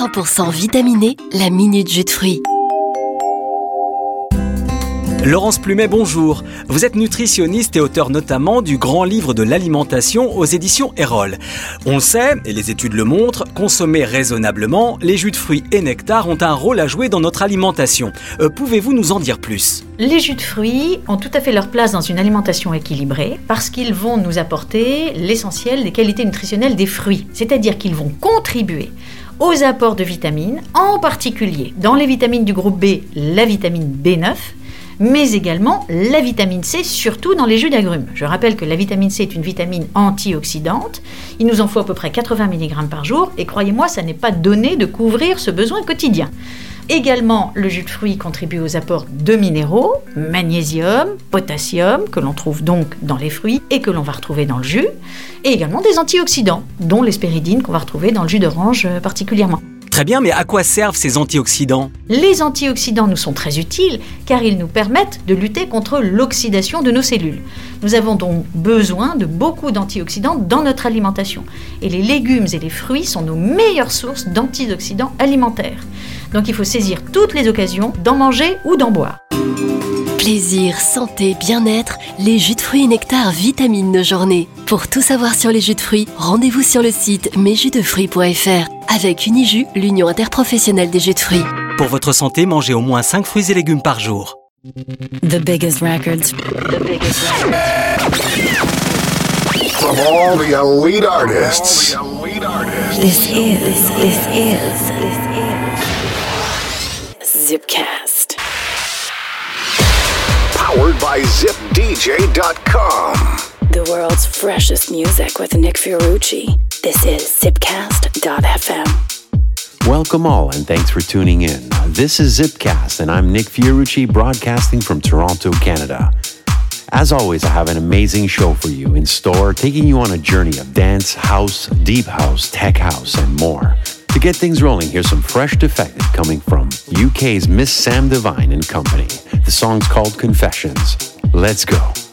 100% vitaminé, la minute jus de fruits. Laurence Plumet, bonjour. Vous êtes nutritionniste et auteur notamment du grand livre de l'alimentation aux éditions Erol. On le sait, et les études le montrent, consommer raisonnablement, les jus de fruits et nectar ont un rôle à jouer dans notre alimentation. Euh, pouvez-vous nous en dire plus? Les jus de fruits ont tout à fait leur place dans une alimentation équilibrée parce qu'ils vont nous apporter l'essentiel des qualités nutritionnelles des fruits, c'est-à-dire qu'ils vont contribuer aux apports de vitamines, en particulier dans les vitamines du groupe B, la vitamine B9, mais également la vitamine C, surtout dans les jus d'agrumes. Je rappelle que la vitamine C est une vitamine antioxydante. Il nous en faut à peu près 80 mg par jour, et croyez-moi, ça n'est pas donné de couvrir ce besoin quotidien. Également, le jus de fruits contribue aux apports de minéraux, magnésium, potassium, que l'on trouve donc dans les fruits et que l'on va retrouver dans le jus, et également des antioxydants, dont l'espéridine qu'on va retrouver dans le jus d'orange euh, particulièrement. Très bien, mais à quoi servent ces antioxydants? Les antioxydants nous sont très utiles car ils nous permettent de lutter contre l'oxydation de nos cellules. Nous avons donc besoin de beaucoup d'antioxydants dans notre alimentation. Et les légumes et les fruits sont nos meilleures sources d'antioxydants alimentaires. Donc il faut saisir toutes les occasions d'en manger ou d'en boire. Plaisir, santé, bien-être, les jus de fruits et nectar vitamine nos journées. Pour tout savoir sur les jus de fruits, rendez-vous sur le site mesjusdefruits.fr avec Unijus, l'union interprofessionnelle des jus de fruits. Pour votre santé, mangez au moins 5 fruits et légumes par jour. The biggest records. The biggest records. From all the elite artists. This is, this is, this is Zipcast. Powered by ZipDJ.com. The world's freshest music with Nick Fiorucci. This is Zipcast.fm. Welcome all, and thanks for tuning in. This is Zipcast, and I'm Nick Fiorucci, broadcasting from Toronto, Canada. As always, I have an amazing show for you in store, taking you on a journey of dance, house, deep house, tech house, and more. To get things rolling, here's some fresh defected coming from UK's Miss Sam Divine and Company. The song's called Confessions. Let's go.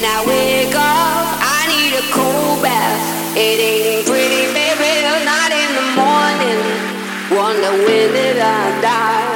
When I wake up, I need a cold bath. It ain't pretty, baby, not in the morning. Wonder when did I die?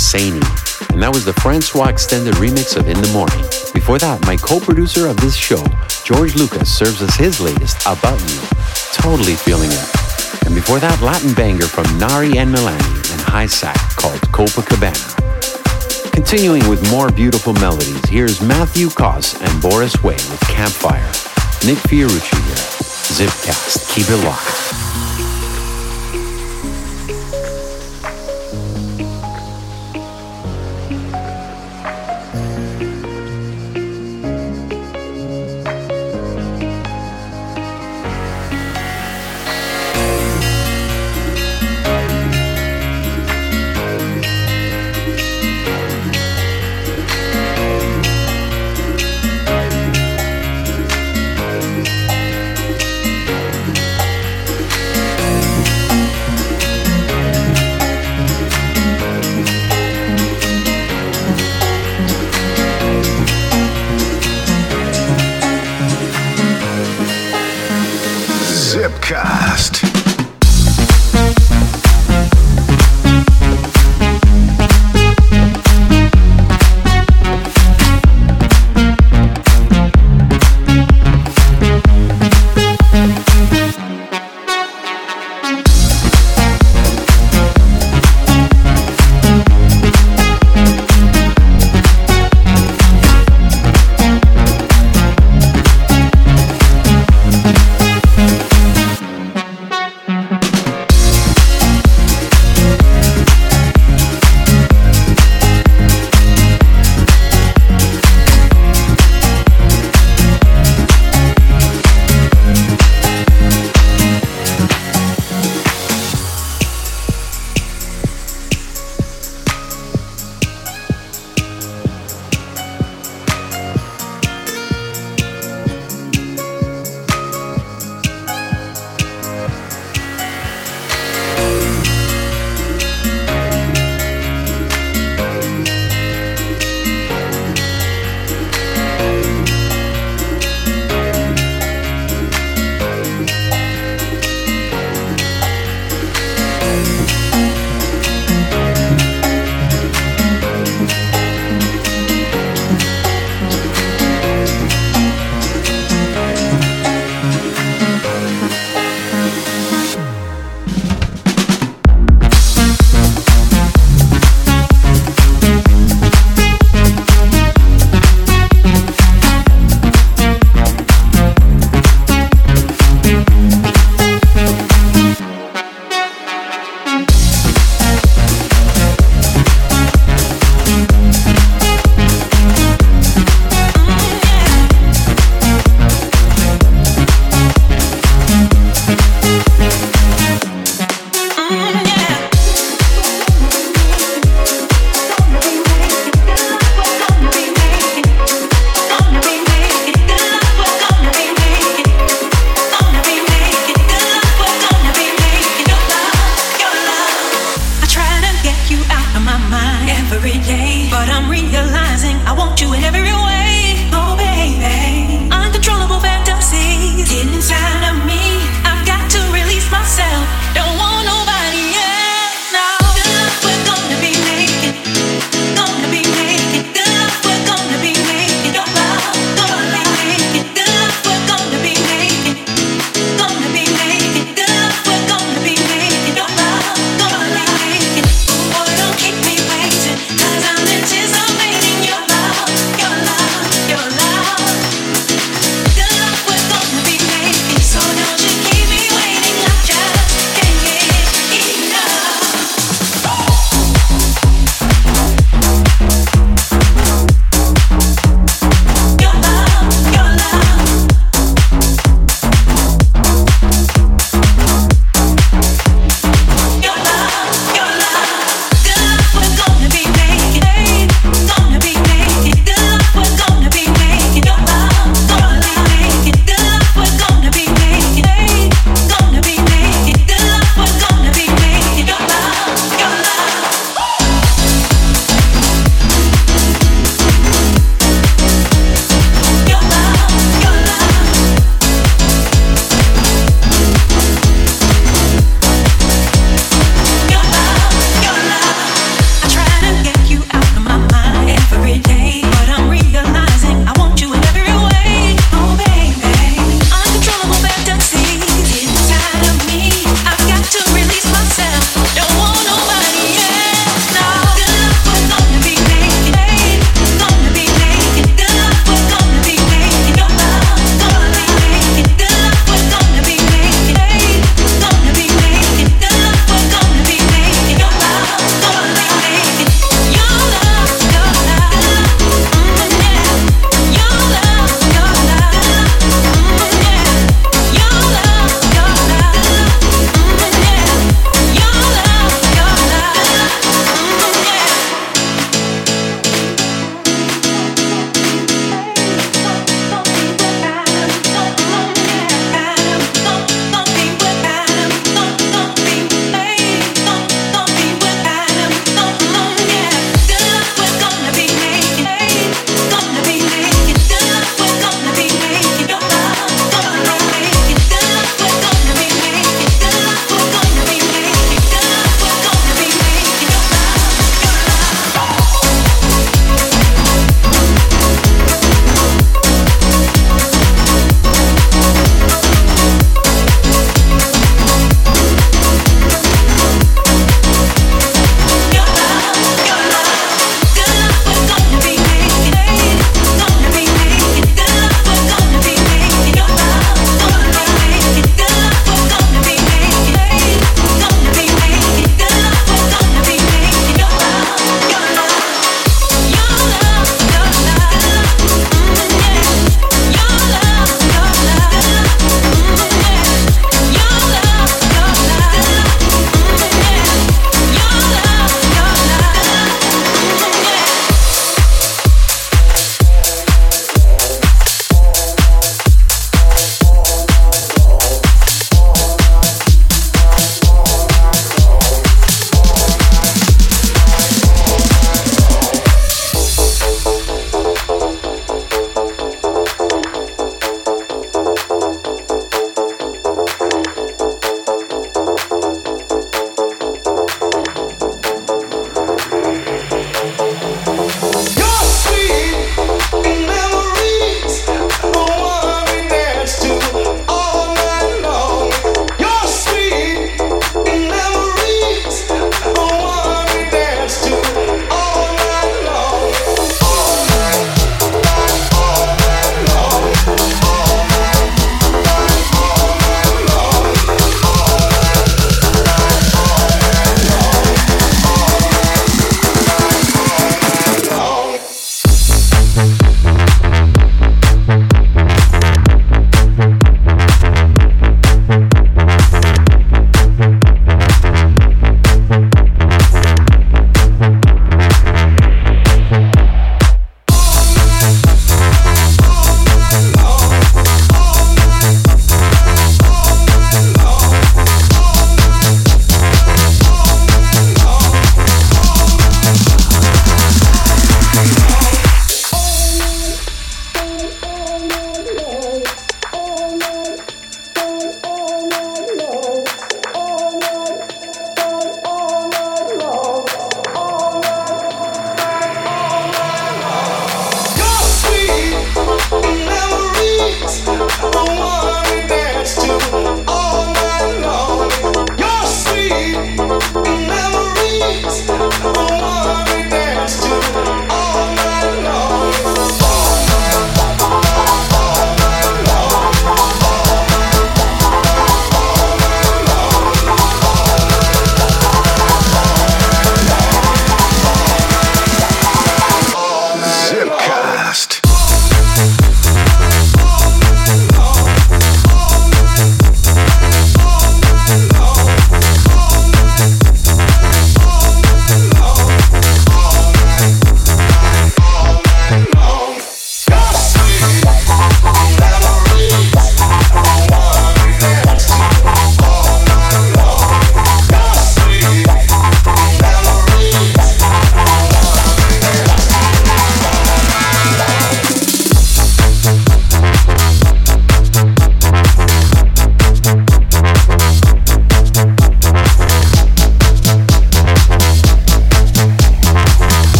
And that was the Francois extended remix of In the Morning. Before that, my co producer of this show, George Lucas, serves us his latest, About You. Totally feeling it. And before that, Latin banger from Nari and Milani and High Sack called Copacabana. Continuing with more beautiful melodies, here's Matthew Koss and Boris Way with Campfire. Nick Fiorucci here. Zipcast. Keep it locked.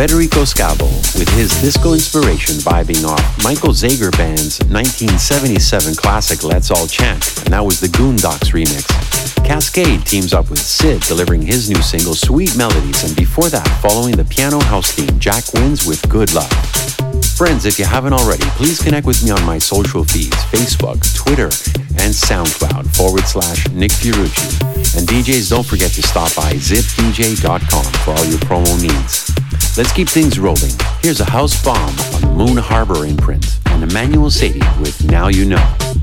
Federico Scavo with his disco inspiration vibing off Michael Zager Band's 1977 classic Let's All Chant, and that was the Goondocks remix. Cascade teams up with Sid delivering his new single Sweet Melodies, and before that, following the piano house theme, Jack Wins with Good Love. Friends, if you haven't already, please connect with me on my social feeds Facebook, Twitter, and SoundCloud forward slash Nick Fiorucci. And DJs, don't forget to stop by zipdj.com for all your promo needs. Let's keep things rolling. Here's a house bomb on Moon Harbour imprint and Emmanuel Satie with Now You Know.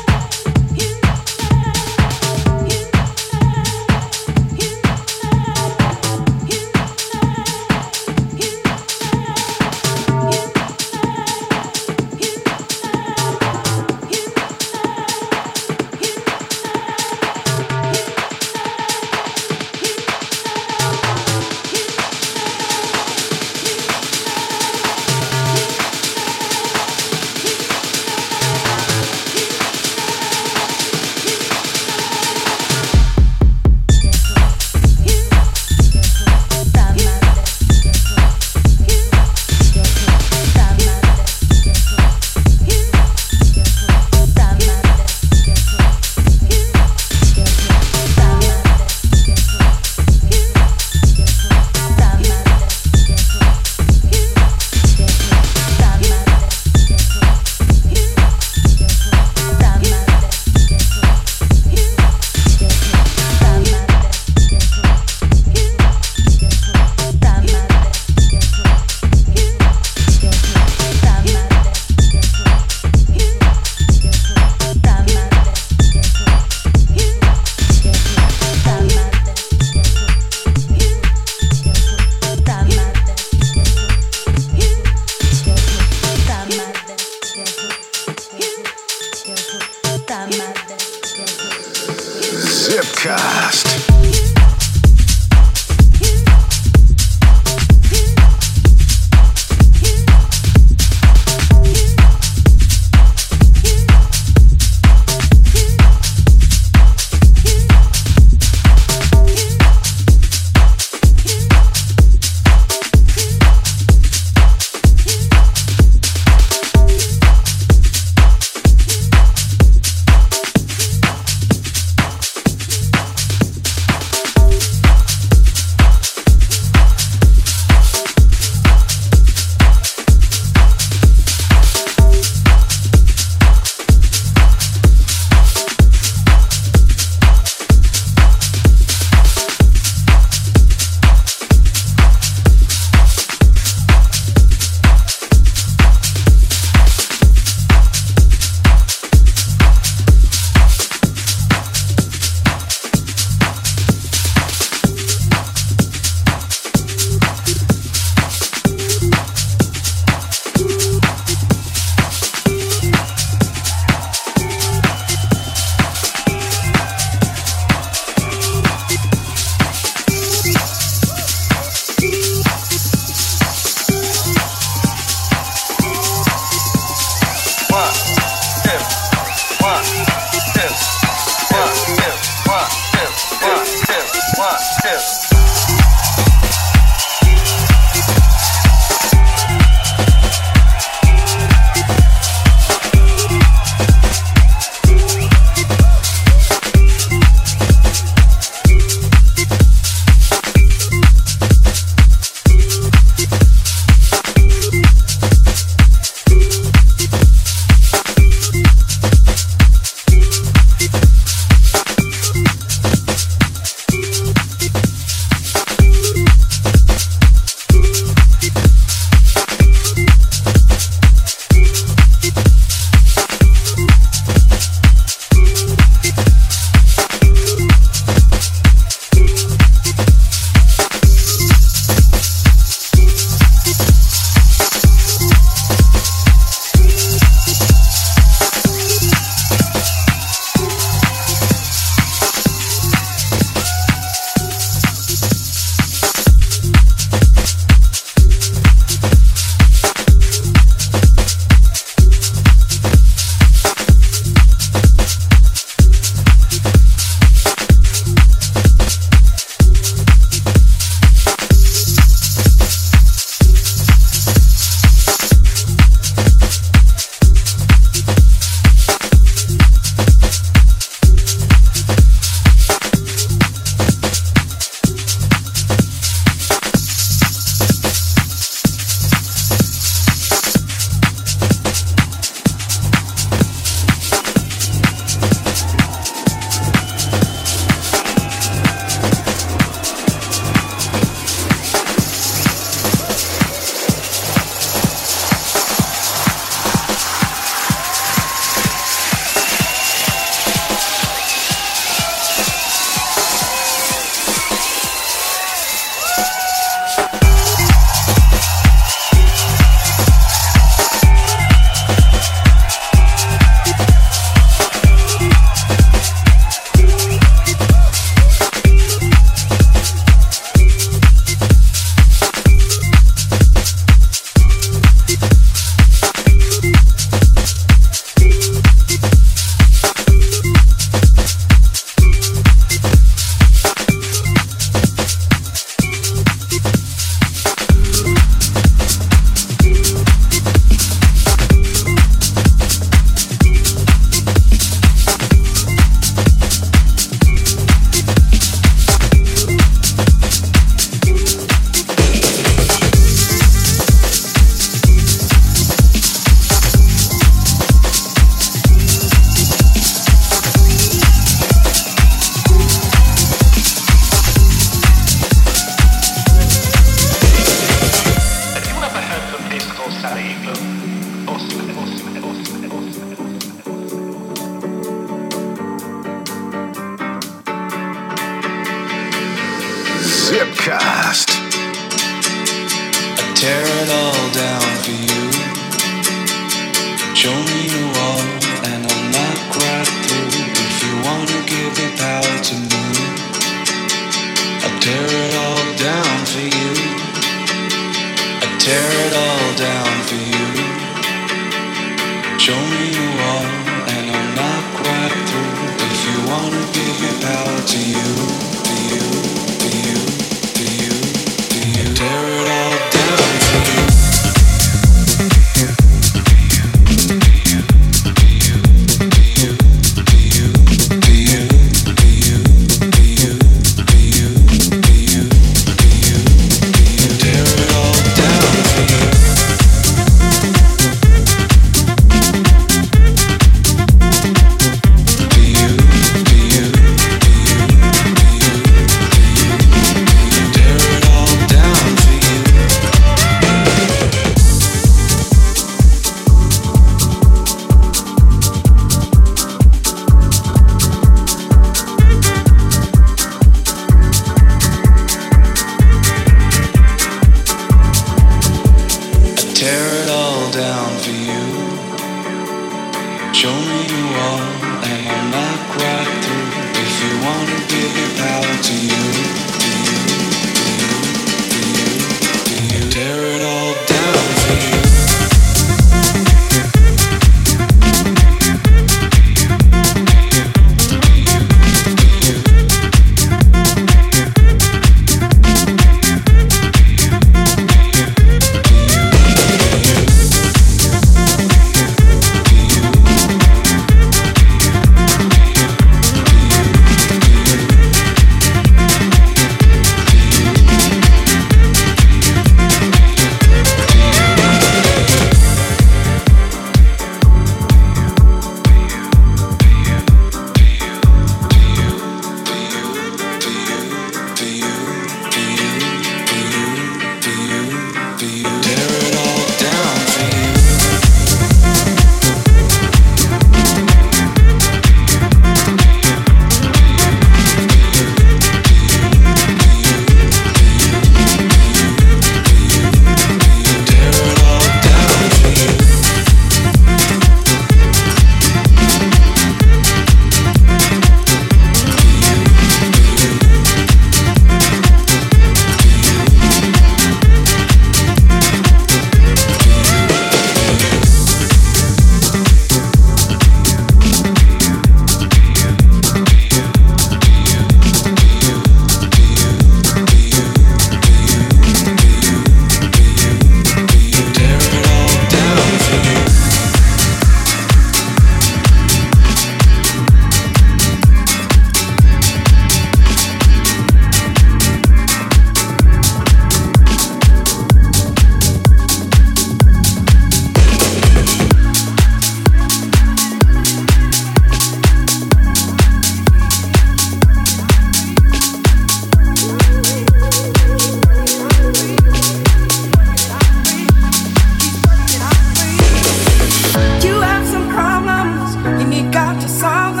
To solve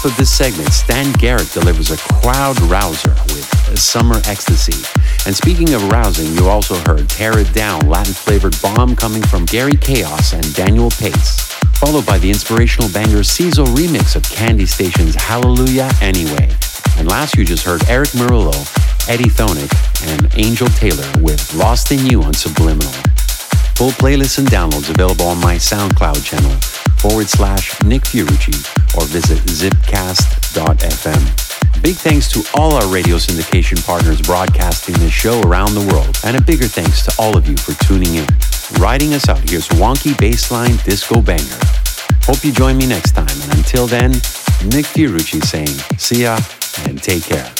top of this segment, Stan Garrett delivers a crowd rouser with Summer Ecstasy. And speaking of rousing, you also heard Tear It Down, Latin flavored bomb coming from Gary Caos and Daniel Pace, followed by the inspirational banger Cecil remix of Candi Staton's Hallelujah Anyway. And last you just heard Erick Morillo, Eddie Thoneick, and Angel Taylor with Lost in You on Subliminal. Full playlists and downloads available on my SoundCloud channel forward slash Nick Fiorucci or visit zipcast.fm. Big thanks to all our radio syndication partners broadcasting this show around the world, and a bigger thanks to all of you for tuning in. Riding us out, here's Wonky Bassline Disco Banger. Hope you join me next time, and until then, Nick Fiorucci saying, see ya and take care.